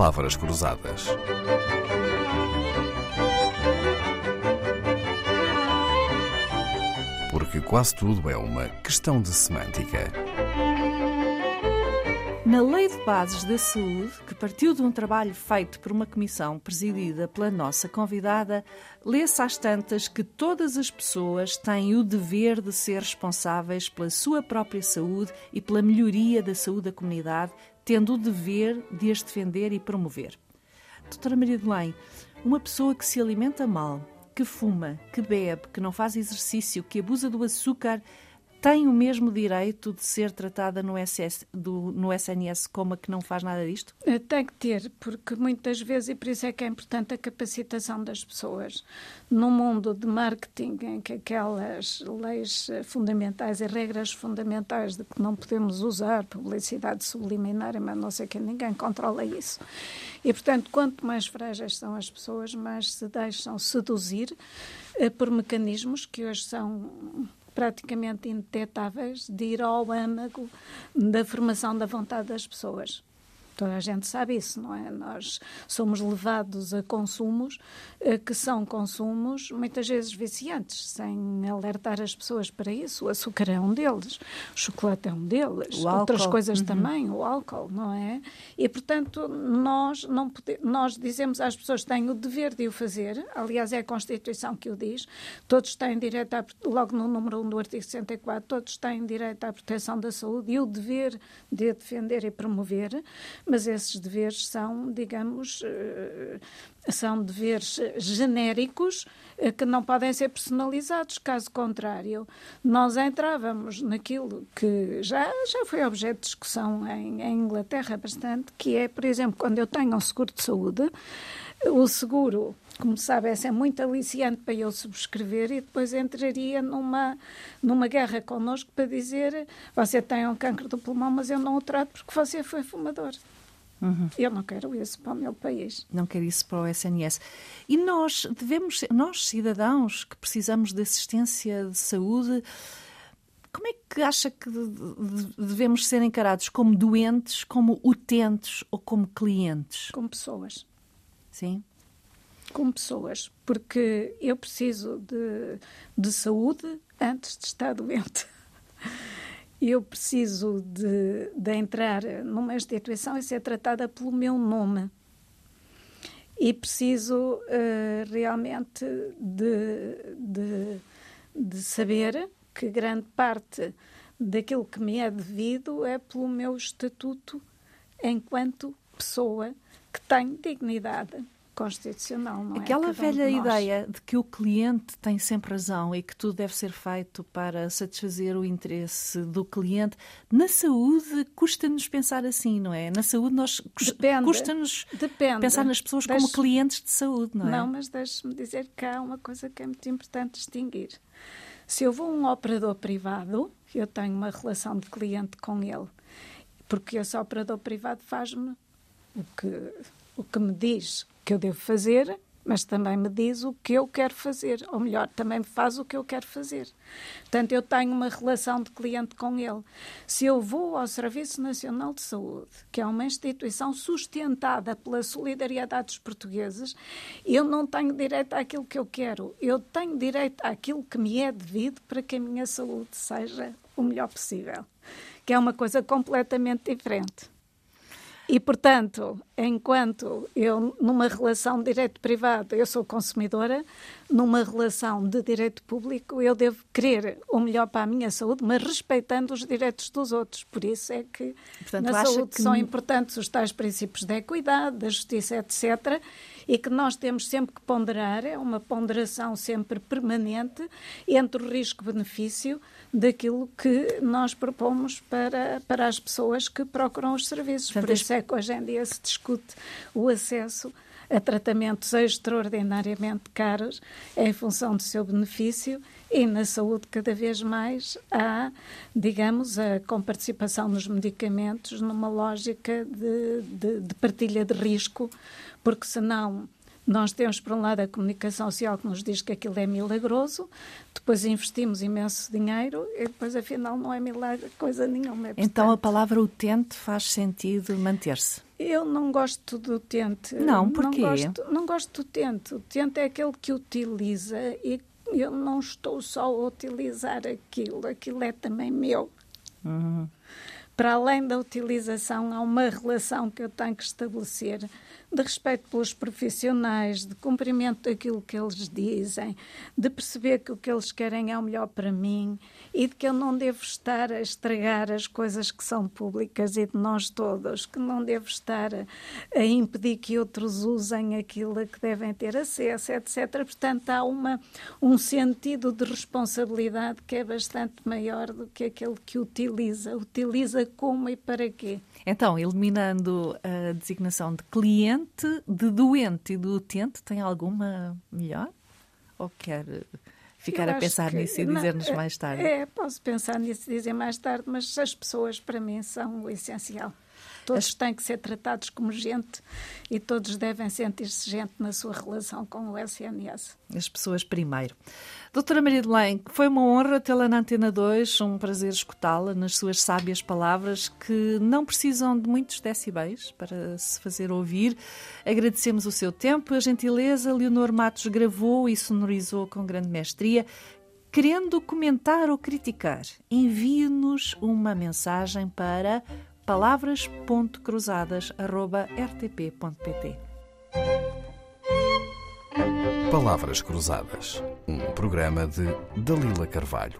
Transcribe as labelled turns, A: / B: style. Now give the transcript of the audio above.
A: palavras cruzadas. Porque quase tudo é uma questão de semântica.
B: Na Lei de Bases da Saúde, que partiu de um trabalho feito por uma comissão presidida pela nossa convidada, lê-se às tantas que todas as pessoas têm o dever de ser responsáveis pela sua própria saúde e pela melhoria da saúde da comunidade, tendo o dever de as defender e promover. Doutora Maria de Belém, uma pessoa que se alimenta mal, que fuma, que bebe, que não faz exercício, que abusa do açúcar, tem o mesmo direito de ser tratada no, SS, do, no SNS como a que não faz nada disto?
C: Eh, tem que ter, porque muitas vezes, e por isso é que é importante a capacitação das pessoas. No mundo de marketing, em que aquelas leis fundamentais e regras fundamentais de que não podemos usar publicidade subliminar, mas não sei que ninguém controla isso. E, portanto, quanto mais frágeis são as pessoas, mais se deixam seduzir eh, por mecanismos que hoje são praticamente indetetáveis de ir ao âmago da formação da vontade das pessoas. Toda a gente sabe isso, não é? Nós somos levados a consumos eh, que são consumos muitas vezes viciantes, sem alertar as pessoas para isso. O açúcar é um deles, o chocolate é um deles, outras coisas uhum. também, o álcool, não é? E, portanto, nós, não pode, nós dizemos às pessoas que têm o dever de o fazer, aliás, é a Constituição que o diz, todos têm direito, a, logo no número 1 do artigo 64, todos têm direito à proteção da saúde e o dever de a defender e promover, mas esses deveres são, digamos, eh, são deveres genéricos que não podem ser personalizados. Caso contrário, nós entrávamos naquilo que já, já foi objeto de discussão em, em Inglaterra bastante, que é, por exemplo, quando eu tenho um seguro de saúde, o seguro como sabe, é muito aliciante para eu subscrever e depois entraria numa, numa guerra connosco para dizer você tem um cancro do pulmão, mas eu não o trato porque você foi fumador. Uhum. Eu não quero isso para o meu país.
B: Não quero isso para o SNS. E nós devemos, nós cidadãos que precisamos de assistência de saúde, como é que acha que devemos ser encarados como doentes, como utentes ou como clientes?
C: Como pessoas.
B: Sim.
C: Como pessoas, porque eu preciso de, de saúde antes de estar doente eu preciso de, de entrar numa instituição e ser tratada pelo meu nome. E preciso uh, realmente de, de, de saber que grande parte daquilo que me é devido é pelo meu estatuto enquanto pessoa que tem dignidade constitucional, não
B: Aquela
C: é?
B: Aquela velha ideia de que o cliente tem sempre razão e que tudo deve ser feito para satisfazer o interesse do cliente. Na saúde, custa-nos pensar assim, não é? Na saúde, nós custa-nos pensar nas pessoas Deixe... como clientes de saúde, não é?
C: Não, mas deixe-me dizer que há uma coisa que é muito importante distinguir. Se eu vou a um operador privado, eu tenho uma relação de cliente com ele, porque esse operador privado faz-me o que, o que me diz que eu devo fazer, mas também me diz o que eu quero fazer, ou melhor, também me faz o que eu quero fazer. Portanto, eu tenho uma relação de cliente com ele. Se eu vou ao Serviço Nacional de Saúde, que é uma instituição sustentada pela solidariedade dos portugueses, eu não tenho direito àquilo que eu quero. Eu tenho direito àquilo que me é devido para que a minha saúde seja o melhor possível, que é uma coisa completamente diferente. E, portanto, enquanto eu, numa relação de direito privado, eu sou consumidora, numa relação de direito público, eu devo querer o melhor para a minha saúde, mas respeitando os direitos dos outros. Por isso é que portanto, na saúde que... são importantes os tais princípios da equidade, da justiça, etc e que nós temos sempre que ponderar, é uma ponderação sempre permanente entre o risco-benefício daquilo que nós propomos para, para as pessoas que procuram os serviços. Por isso é que hoje em dia se discute o acesso a tratamentos extraordinariamente caros em função do seu benefício e na saúde cada vez mais há, digamos, a comparticipação nos medicamentos numa lógica de, de, de partilha de risco porque senão Nós temos, por um lado, a comunicação social que nos diz que aquilo é milagroso, depois investimos imenso dinheiro e depois, afinal, não é milagre coisa nenhuma.
B: É, então, a palavra utente faz sentido manter-se?
C: Eu não gosto do utente.
B: Não, porquê?
C: Não gosto, não gosto do utente. O utente é aquele que utiliza e eu não estou só a utilizar aquilo, aquilo é também meu.
B: Uhum
C: para além da utilização, há uma relação que eu tenho que estabelecer de respeito pelos profissionais, de cumprimento daquilo que eles dizem, de perceber que o que eles querem é o melhor para mim e de que eu não devo estar a estragar as coisas que são públicas e de nós todos, que não devo estar a, a impedir que outros usem aquilo que devem ter acesso, etc. Portanto, há uma, um sentido de responsabilidade que é bastante maior do que aquele que utiliza. Utiliza como e para quê?
B: Então, eliminando a designação de cliente, de doente e do utente, tem alguma melhor? Ou quer ficar a pensar nisso e dizer-nos mais tarde?
C: É, posso pensar nisso e dizer mais tarde, mas as pessoas, para mim, são o essencial. Todos têm que ser tratados como gente e todos devem sentir-se gente na sua relação com o SNS.
B: As pessoas primeiro. Doutora Maria de Belém, foi uma honra tê-la na Antena 2, um prazer escutá-la nas suas sábias palavras que não precisam de muitos decibéis para se fazer ouvir. Agradecemos o seu tempo, a gentileza. Leonor Matos gravou e sonorizou com grande mestria. Querendo comentar ou criticar, envie-nos uma mensagem para palavras.cruzadas.rtp.pt.
A: Palavras Cruzadas, um programa de Dalila Carvalho.